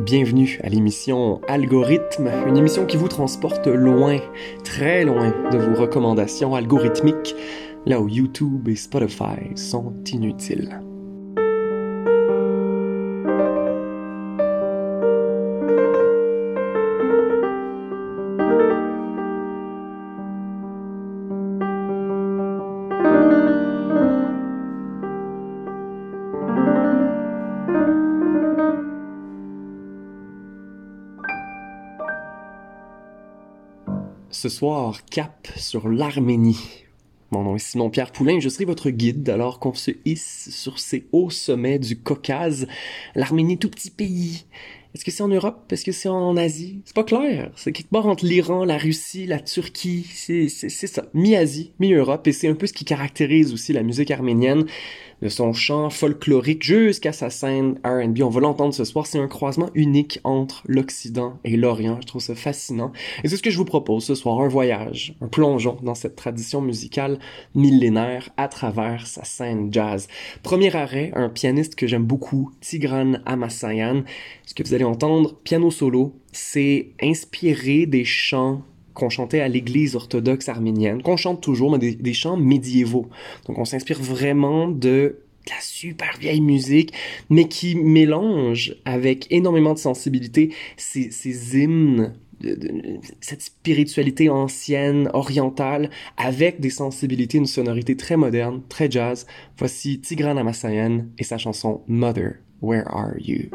Bienvenue à l'émission Algorithme, une émission qui vous transporte loin, très loin de vos recommandations algorithmiques, là où YouTube et Spotify sont inutiles. Ce soir, cap sur l'Arménie. Mon nom est Simon-Pierre Poulain je serai votre guide alors qu'on se hisse sur ces hauts sommets du Caucase. L'Arménie, tout petit pays. Est-ce que c'est en Europe? Est-ce que c'est en Asie? C'est pas clair. C'est quelque part entre l'Iran, la Russie, la Turquie. C'est ça. Mi-Asie, mi-Europe. Et c'est un peu ce qui caractérise aussi la musique arménienne de son chant folklorique jusqu'à sa scène R&B. On va l'entendre ce soir. C'est un croisement unique entre l'Occident et l'Orient. Je trouve ça fascinant. Et c'est ce que je vous propose ce soir. Un voyage, un plongeon dans cette tradition musicale millénaire à travers sa scène jazz. Premier arrêt, un pianiste que j'aime beaucoup, Tigran Amasayan. Ce que vous allez entendre, piano solo, c'est inspiré des chants qu'on chantait à l'église orthodoxe arménienne, qu'on chante toujours, mais des, chants médiévaux. Donc on s'inspire vraiment de la super vieille musique, mais qui mélange avec énormément de sensibilité ces, ces hymnes de, cette spiritualité ancienne, orientale, avec des sensibilités, une sonorité très moderne, très jazz. Voici Tigran Amasayan et sa chanson Mother, Where Are You?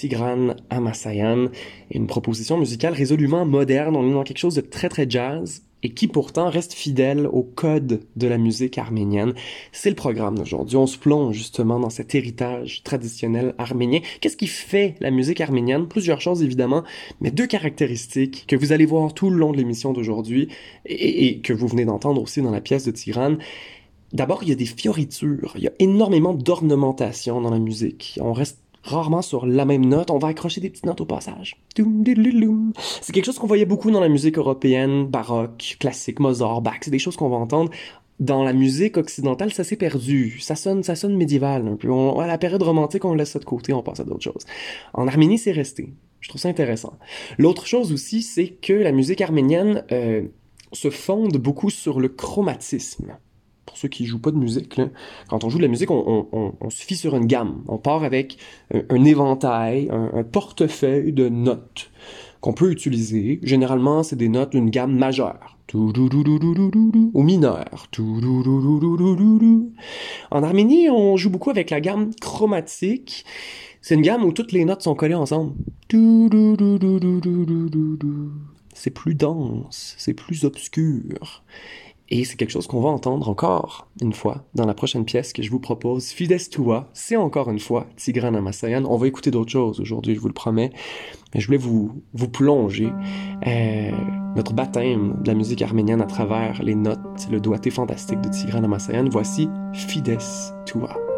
Tigran Amasayan. Une proposition musicale résolument moderne, on est dans quelque chose de très très jazz, et qui pourtant reste fidèle au code de la musique arménienne. C'est le programme d'aujourd'hui. On se plonge justement dans cet héritage traditionnel arménien. Qu'est-ce qui fait la musique arménienne? Plusieurs choses évidemment, mais deux caractéristiques que vous allez voir tout le long de l'émission d'aujourd'hui et, et, que vous venez d'entendre aussi dans la pièce de Tigran. D'abord, il y a des fioritures, il y a énormément d'ornementation dans la musique. On reste rarement sur la même note, on va accrocher des petites notes au passage. C'est quelque chose qu'on voyait beaucoup dans la musique européenne, baroque, classique, Mozart, Bach, c'est des choses qu'on va entendre. Dans la musique occidentale, ça s'est perdu. Ça sonne, ça sonne médiéval un peu. à la période romantique, on laisse ça de côté, on passe à d'autres choses. En Arménie, c'est resté. Je trouve ça intéressant. L'autre chose aussi, c'est que la musique arménienne euh, se fonde beaucoup sur le chromatisme pour ceux qui jouent pas de musique, quand on joue de la musique, on, on, se fie sur une gamme. On part avec un, éventail, un, portefeuille de notes qu'on peut utiliser. Généralement, c'est des notes d'une gamme majeure. Ou mineure. En Arménie, on joue beaucoup avec la gamme chromatique. C'est une gamme où toutes les notes sont collées ensemble. C'est plus dense, c'est plus obscur. Et c'est quelque chose qu'on va entendre encore une fois dans la prochaine pièce que je vous propose. Fides Tua, c'est encore une fois Tigran Amasayan. On va écouter d'autres choses aujourd'hui, je vous le promets. Mais je voulais vous, vous plonger euh, notre baptême de la musique arménienne à travers les notes, le doigté fantastique de Tigran Amasayan. Voici Fides Tua.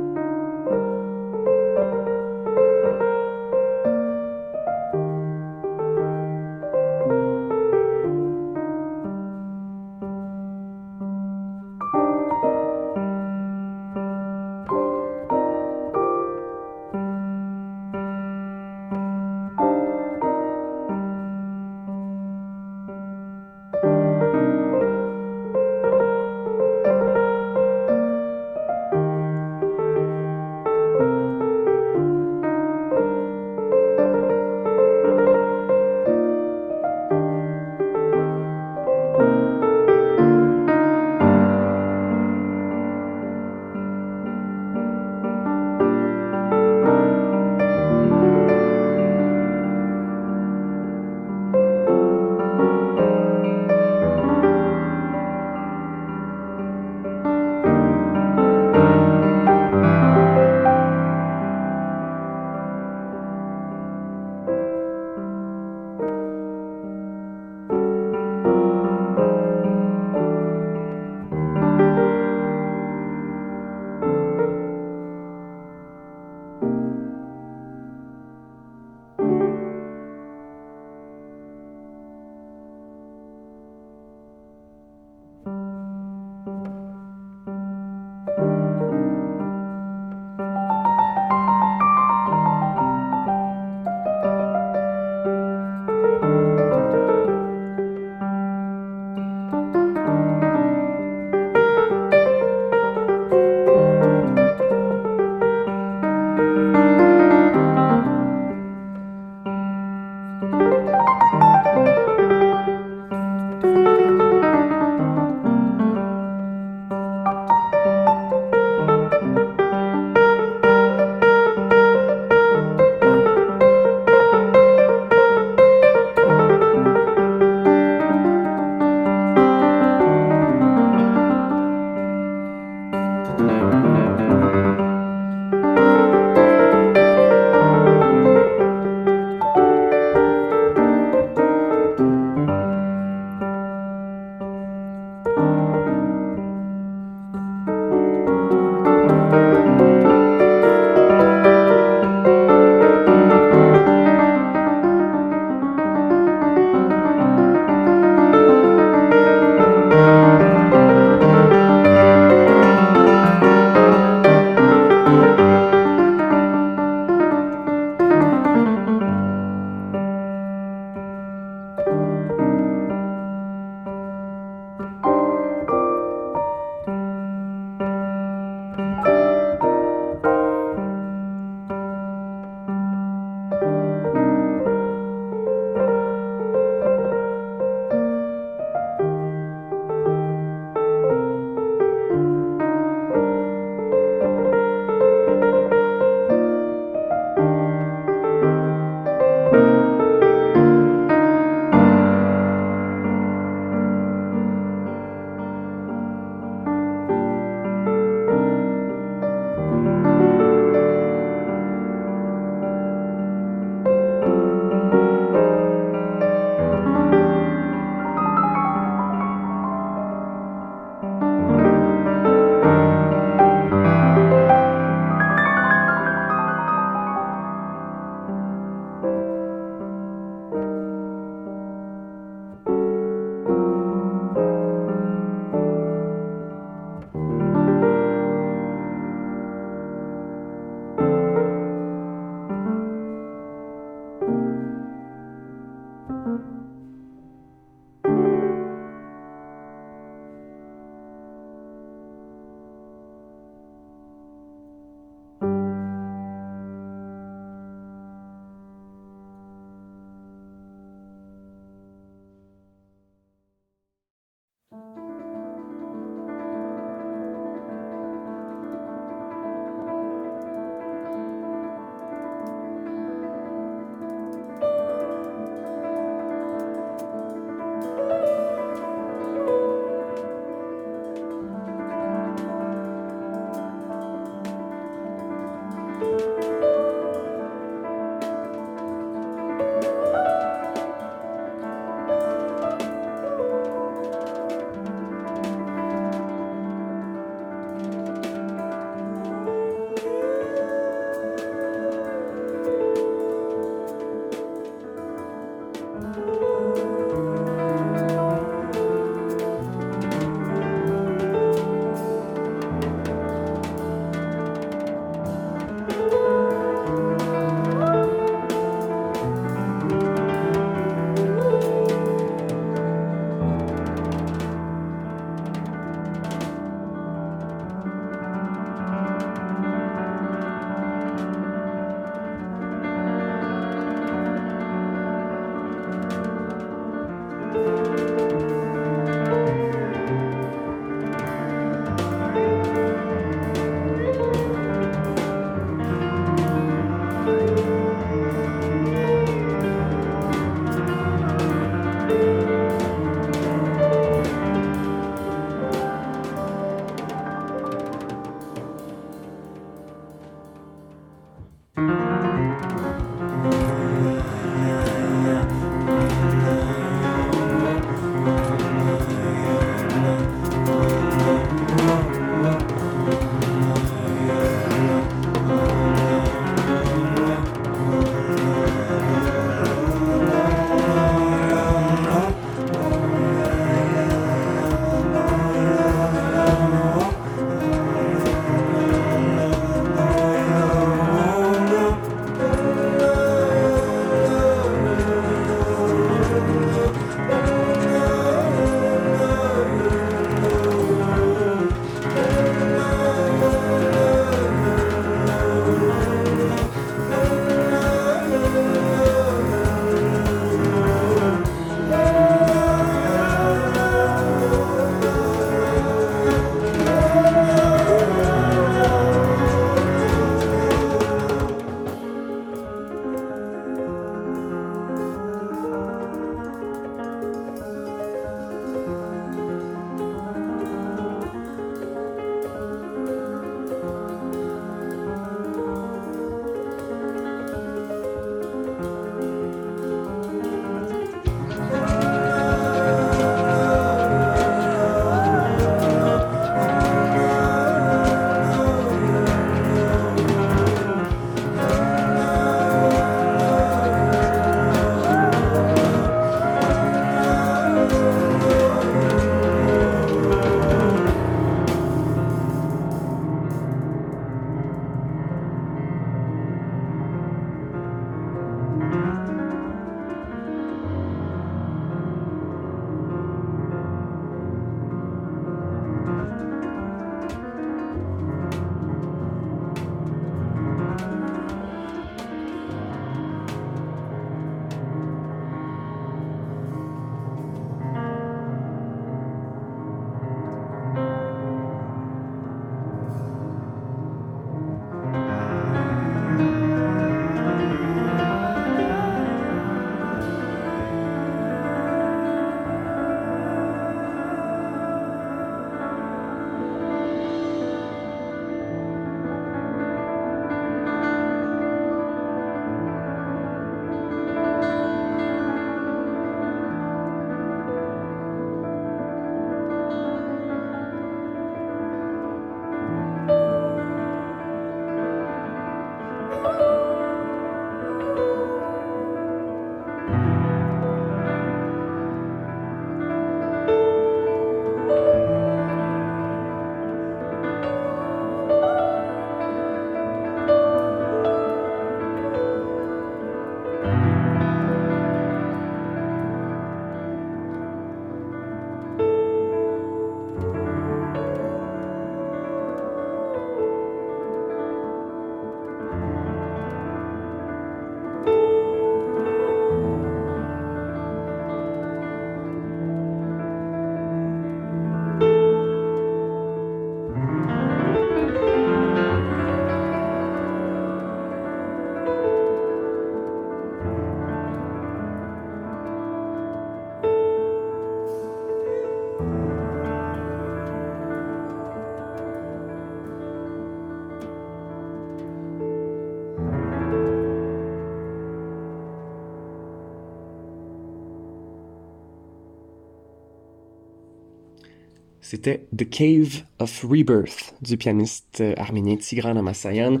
C'était The Cave of Rebirth du pianiste euh, arménien Tigran Amasayan.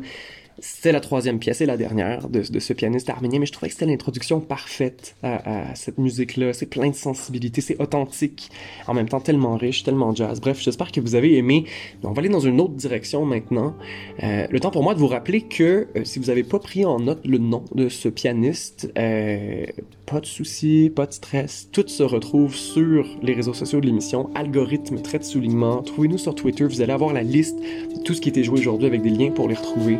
C'était la troisième pièce et la dernière de, ce pianiste arménien, mais je trouvais que c'était l'introduction parfaite à, cette musique-là. C'est plein de sensibilité, c'est authentique, en même temps tellement riche, tellement jazz. Bref, j'espère que vous avez aimé. On va aller dans une autre direction maintenant. Euh, le temps pour moi de vous rappeler que euh, si vous n'avez pas pris en note le nom de ce pianiste, euh, pas de soucis, pas de stress. Tout se retrouve sur les réseaux sociaux de l'émission. Algorithme, trait de soulignement. Trouvez-nous sur Twitter. Vous allez avoir la liste de tout ce qui été joué aujourd'hui avec des liens pour les retrouver.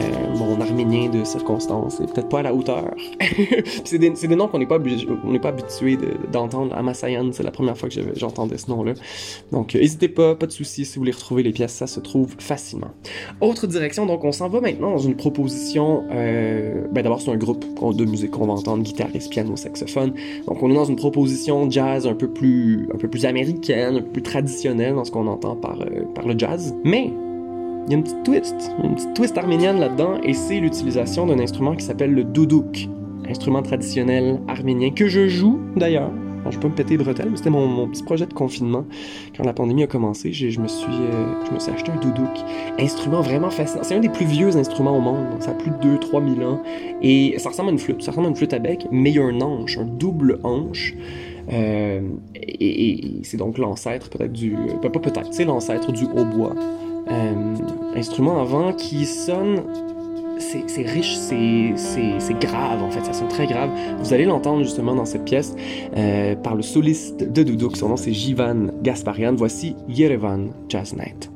Euh, mon arménien de circonstance est peut-être pas à la hauteur. c'est des, noms qu'on n'est pas, pas habitué d'entendre. Amasayan, c'est la première fois que j'entendais ce nom-là. Donc, euh, n'hésitez pas, pas de soucis. Si vous voulez retrouver les pièces, ça se trouve facilement. Autre direction, donc on s'en va maintenant dans une proposition. Euh, ben d'abord, c'est un groupe de musique qu'on va entendre, guitariste, piano, saxophone. Donc, on est dans une proposition jazz un peu plus, un peu plus américaine, un peu plus traditionnelle dans ce qu'on entend par le jazz. Mais il y a une petite twist, une petite twist arménienne là-dedans, et c'est l'utilisation d'un instrument qui s'appelle le doudouk, instrument traditionnel arménien que je joue d'ailleurs. je peux me péter les bretelles, mais c'était mon, petit projet de confinement. Quand la pandémie a commencé, je me, suis, euh, je me suis acheté un doudouk. Instrument vraiment fascinant. C'est un des plus vieux instruments au monde. Ça a plus de 2-3 000 ans. Et ça ressemble à une flûte. Ça ressemble à une flûte à bec, mais il y a un anche, un double anche. Euh, et, c'est donc l'ancêtre peut-être du... Pas peut-être, c'est l'ancêtre du hautbois. Euh, instrument avant qui sonne c'est riche, c'est grave en fait, ça sonne très grave. Vous allez l'entendre justement dans cette pièce euh, par le soliste de Duduk, son nom c'est Jivan Gasparian. Voici Yerevan Jazz Night.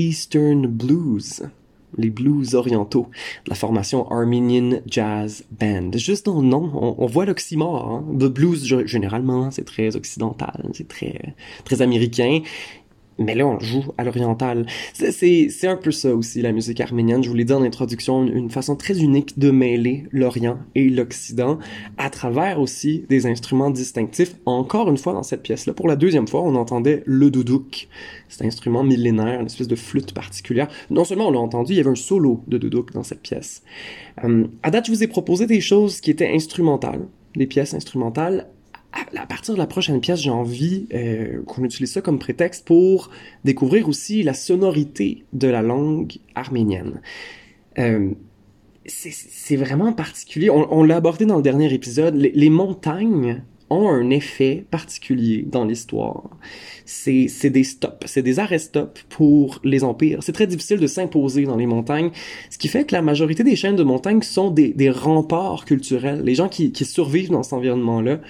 Eastern Blues, les blues orientaux de la formation Armenian Jazz Band. Juste dans le nom, on, voit l'oxymore. Hein? Le blues, généralement, c'est très occidental, c'est très, très américain mais là, on joue à l'oriental. C'est un peu ça aussi, la musique arménienne. Je vous l'ai dit en introduction, une, façon très unique de mêler l'Orient et l'Occident à travers aussi des instruments distinctifs. Encore une fois, dans cette pièce-là, pour la deuxième fois, on entendait le doudouk. Cet instrument millénaire, une espèce de flûte particulière. Non seulement on l'a entendu, il y avait un solo de doudouk dans cette pièce. Euh, à date, je vous ai proposé des choses qui étaient instrumentales, des pièces instrumentales à partir de la prochaine pièce, j'ai envie euh, qu'on utilise ça comme prétexte pour découvrir aussi la sonorité de la langue arménienne. Euh, c'est vraiment particulier. On, l'a abordé dans le dernier épisode. Les, montagnes ont un effet particulier dans l'histoire. C'est des stops, c'est des arrêts-stops pour les empires. C'est très difficile de s'imposer dans les montagnes, ce qui fait que la majorité des chaînes de montagnes sont des, remparts culturels. Les gens qui survivent dans cet environnement-là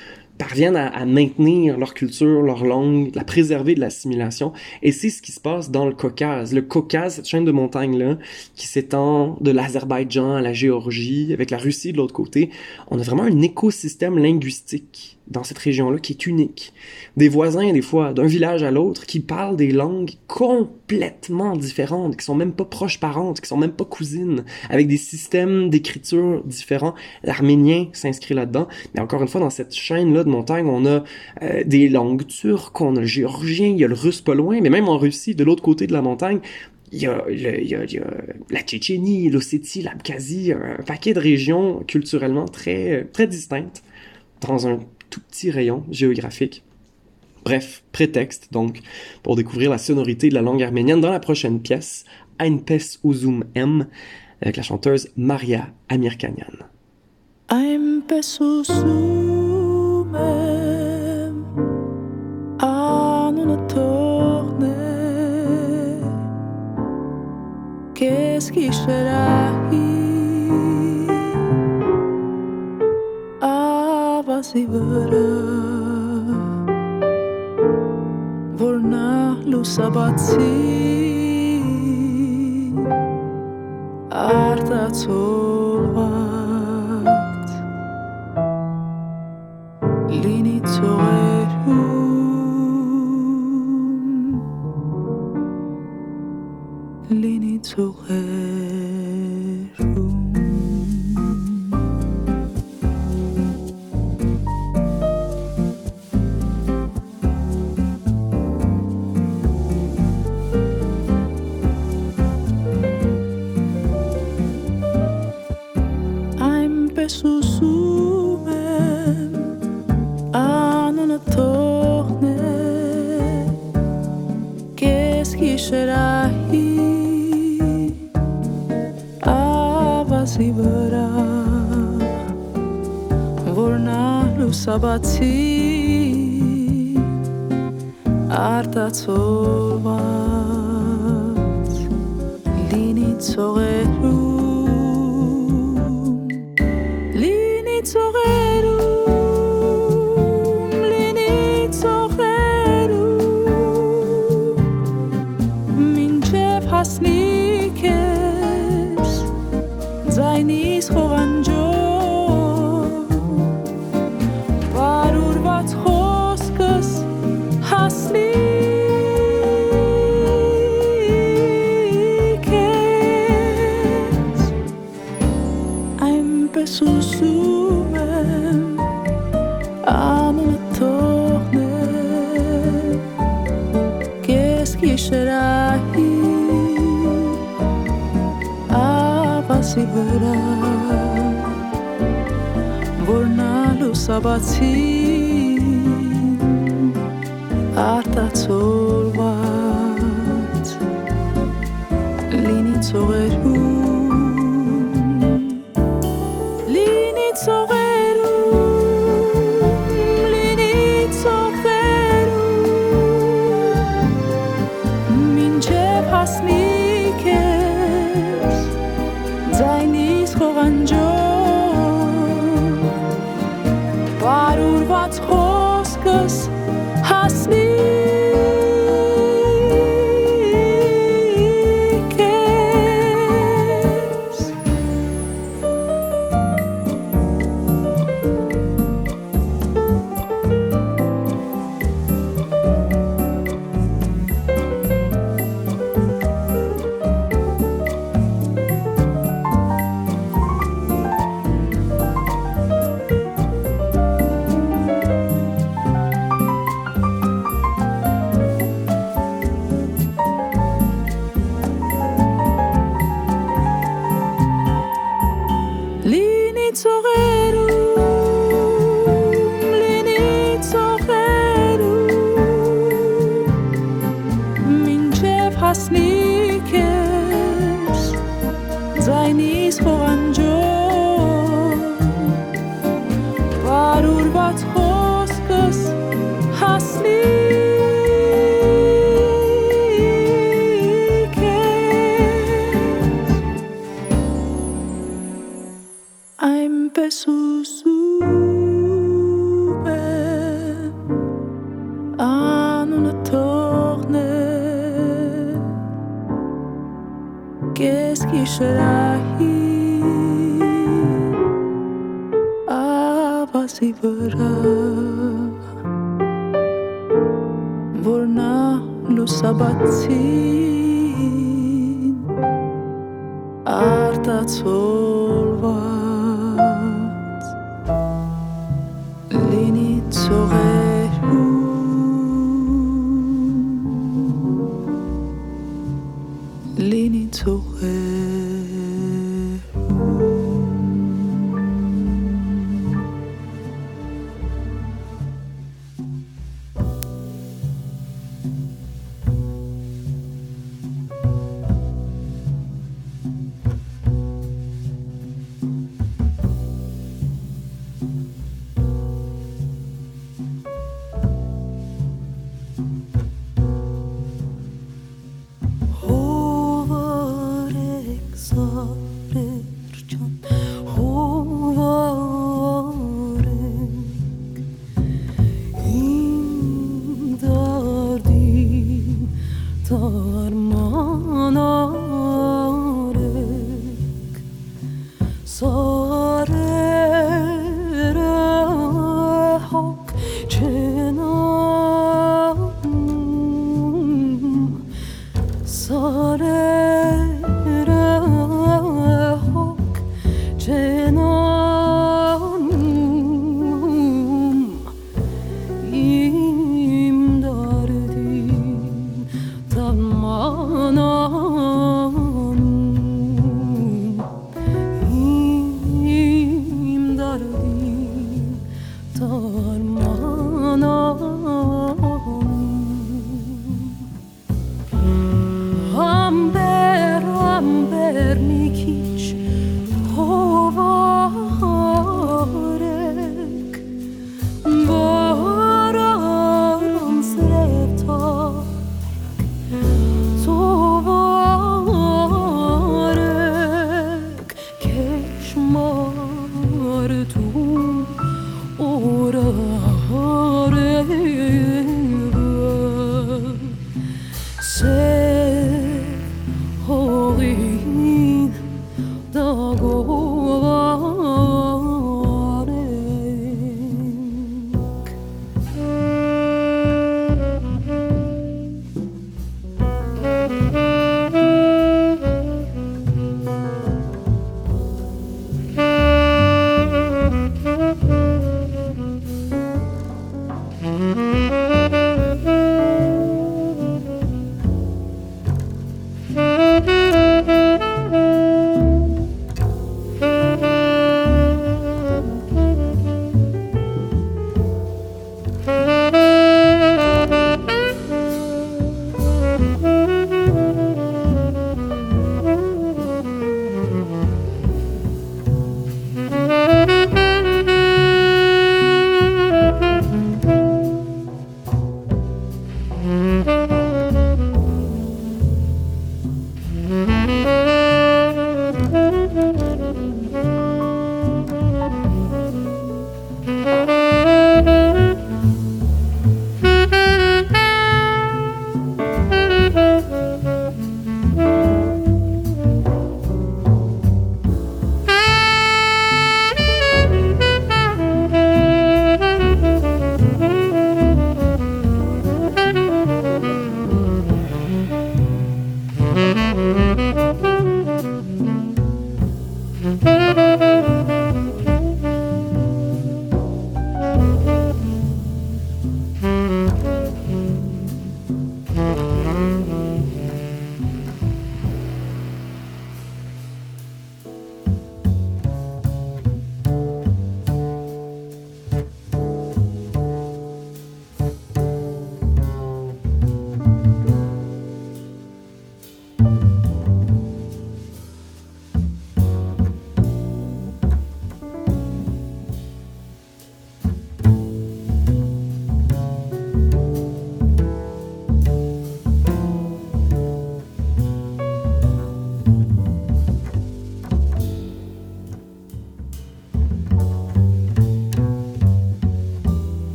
parviennent à, maintenir leur culture, leur langue, la préserver de l'assimilation. Et c'est ce qui se passe dans le Caucase. Le Caucase, cette chaîne de montagnes-là, qui s'étend de l'Azerbaïdjan à la Géorgie, avec la Russie de l'autre côté, on a vraiment un écosystème linguistique dans cette région-là qui est unique. Des voisins, des fois, d'un village à l'autre, qui parlent des langues complètement différentes, qui sont même pas proches parentes, qui sont même pas cousines, avec des systèmes d'écriture différents. L'arménien s'inscrit là-dedans. Mais encore une fois, dans cette chaîne-là de montagnes, on a euh, des langues turques, on a le géorgien, il y a le russe pas loin, mais même en Russie, de l'autre côté de la montagne, il y, a, il, y a, il y a, la Tchétchénie, l'Ossétie, l'Abkhazie, un paquet de régions culturellement très, très distinctes dans un tout petit rayon géographique. Bref, prétexte donc pour découvrir la sonorité de la langue arménienne dans la prochaine pièce, Ein Pes Uzum M, avec la chanteuse Maria Amirkanyan. Ein Pes Uzum M, torne, qu'est-ce qui վազի վրա որ նա լուսաբացի արտացոլված լինի ծողերում լինի ծողերում საბაცი არ დაცოვაც ლინი წოღერუ soul.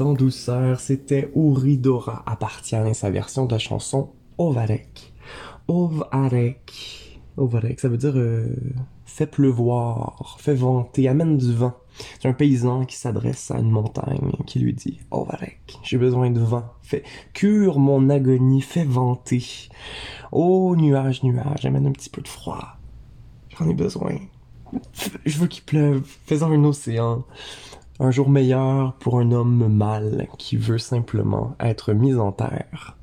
En douceur, c'était Ouridora appartient sa version de la chanson Ovarek. Ovarek. Ovarek, ça veut dire euh, fait pleuvoir, fait vanter, amène du vent. C'est un paysan qui s'adresse à une montagne qui lui dit Ovarek, j'ai besoin de vent. Fait cure mon agonie, fais vanter. Oh nuage, nuage, amène un petit peu de froid. J'en ai besoin. Je veux qu'il pleuve, faisant un océan. Un jour meilleur pour un homme mâle qui veut simplement être mis en terre.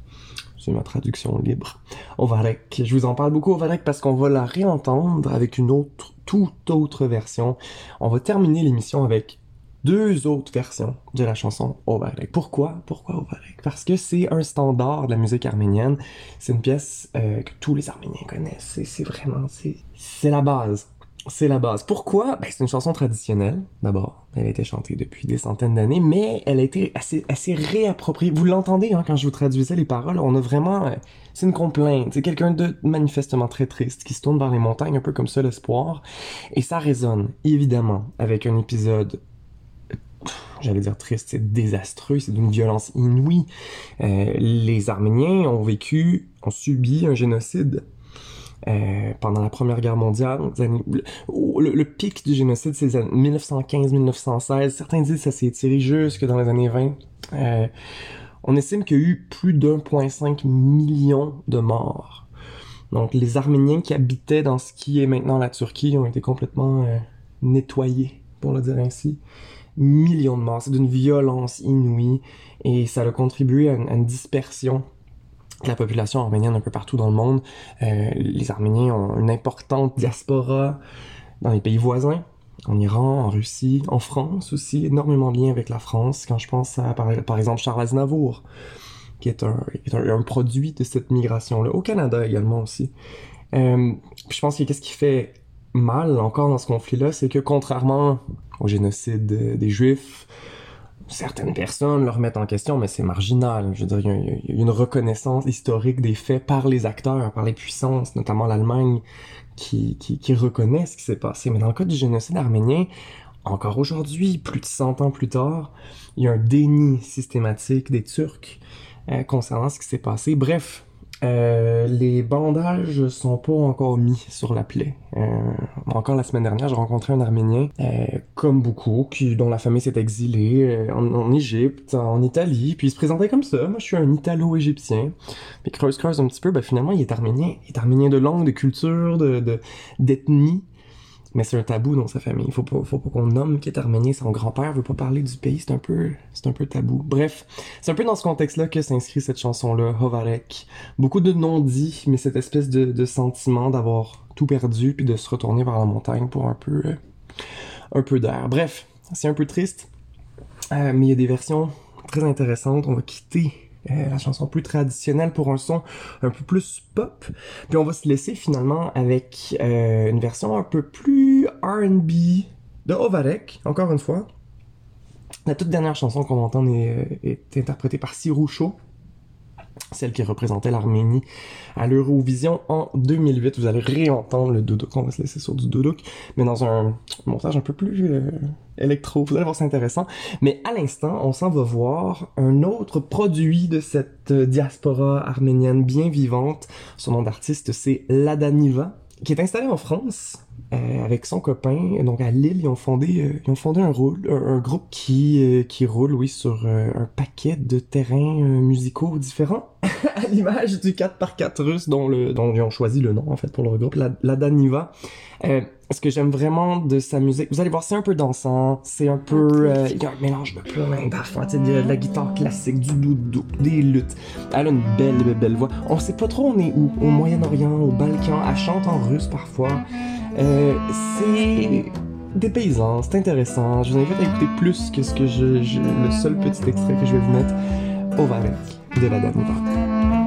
C'est ma traduction libre. Ovarek. Je vous en parle beaucoup Ovarek parce qu'on va la réentendre avec une autre, toute autre version. On va terminer l'émission avec deux autres versions de la chanson Ovarek. Pourquoi? Pourquoi Ovarek? Parce que c'est un standard de la musique arménienne. C'est une pièce euh, que tous les Arméniens connaissent. C'est- vraiment, c'est la base. C'est la base. Pourquoi? Ben, c'est une chanson traditionnelle, d'abord. Elle a été chantée depuis des centaines d'années, mais elle a été assez, réappropriée. Vous l'entendez, hein, quand je vous traduisais les paroles, on a vraiment, euh, c'est une complainte. C'est quelqu'un de manifestement très triste qui se tourne vers les montagnes, un peu comme ça, l'espoir. Et ça résonne, évidemment, avec un épisode j'allais dire triste, c'est désastreux, c'est d'une violence inouïe. Euh, les Arméniens ont vécu, ont subi un génocide euh, pendant la Première Guerre mondiale. le, pic du génocide, c'est les années 1915-1916. Certains disent que ça s'est étiré jusque dans les années 20. Euh, on estime qu'il y a eu plus d'1,5 million de morts. Donc les Arméniens qui habitaient dans ce qui est maintenant la Turquie ont été complètement euh, nettoyés, pour le dire ainsi millions de morts. C'est d'une violence inouïe et ça a contribué à une, dispersion la population arménienne un peu partout dans le monde. Euh, les Arméniens ont une importante diaspora dans les pays voisins, en Iran, en Russie, en France aussi, énormément de liens avec la France. Quand je pense à, par, par exemple, Charles Aznavour, qui est un, produit de cette migration-là, au Canada également aussi. Euh, je pense que qu'est-ce qui fait mal encore dans ce conflit-là, c'est que contrairement au génocide des Juifs, certaines personnes le remettent en question, mais c'est marginal. Je veux dire, il y, a, une reconnaissance historique des faits par les acteurs, par les puissances, notamment l'Allemagne, qui, qui, qui reconnaît ce qui s'est passé. Mais dans le cas du génocide arménien, encore aujourd'hui, plus de 100 ans plus tard, il y a un déni systématique des Turcs euh, concernant ce qui s'est passé. Bref, euh, les bandages sont pas encore mis sur la plaie. Euh, encore la semaine dernière, j'ai rencontré un Arménien, euh, comme beaucoup, qui, dont la famille s'est exilée en, Égypte, en Italie, puis il se présentait comme ça. Moi, je suis un Italo-égyptien. Puis creuse creuse un petit peu, ben finalement, il est arménien. Il est arménien de langue, de culture, de- d'ethnie. Mais c'est un tabou dans sa famille. Il faut pas, faut pas qu'on nomme qu'il est arménien. Son grand-père veut pas parler du pays. C'est un peu, c'est un peu tabou. Bref, c'est un peu dans ce contexte-là que s'inscrit cette chanson-là, Hovarek. Beaucoup de non-dits, mais cette espèce de, de sentiment d'avoir tout perdu puis de se retourner vers la montagne pour un peu, euh, un peu d'air. Bref, c'est un peu triste, euh, mais il y a des versions très intéressantes. On va quitter euh, la chanson plus traditionnelle pour un son un peu plus pop. Puis on va se laisser finalement avec euh, une version un peu plus R&B de Ovarek, encore une fois. La toute dernière chanson qu'on entend est, est interprétée par Siroucho, celle qui représentait l'Arménie à l'Eurovision en 2008. Vous allez réentendre le doudouk, on va se laisser sur du doudouk, mais dans un montage un peu plus euh, électro. Vous allez voir, c'est intéressant. Mais à l'instant, on s'en va voir un autre produit de cette euh, diaspora arménienne bien vivante. Son nom d'artiste, c'est Ladaniva, qui est installé en France. Euh, avec son copain. Donc à Lille, ils ont fondé, euh, ils ont fondé un, rôle, un, un groupe qui, euh, qui roule, oui, sur un paquet de terrains musicaux différents, à l'image du 4x4 russe dont, le, dont ils ont choisi le nom en fait pour leur groupe, la, la Daniva. Ce que j'aime vraiment de sa musique, vous allez voir, c'est un peu dansant, c'est un peu, il y a un mélange de plein d'affaires, tu sais, de, de la guitare classique, du doudou, des luttes. Elle a une belle, belle, belle voix. On sait pas trop on est où, au Moyen-Orient, au Balkan. Elle chante en russe parfois. Euh, c'est des paysans, c'est intéressant. Je vous invite à écouter plus que ce que je, le seul petit extrait que je vais vous mettre, Ovarek de la Daniva. 호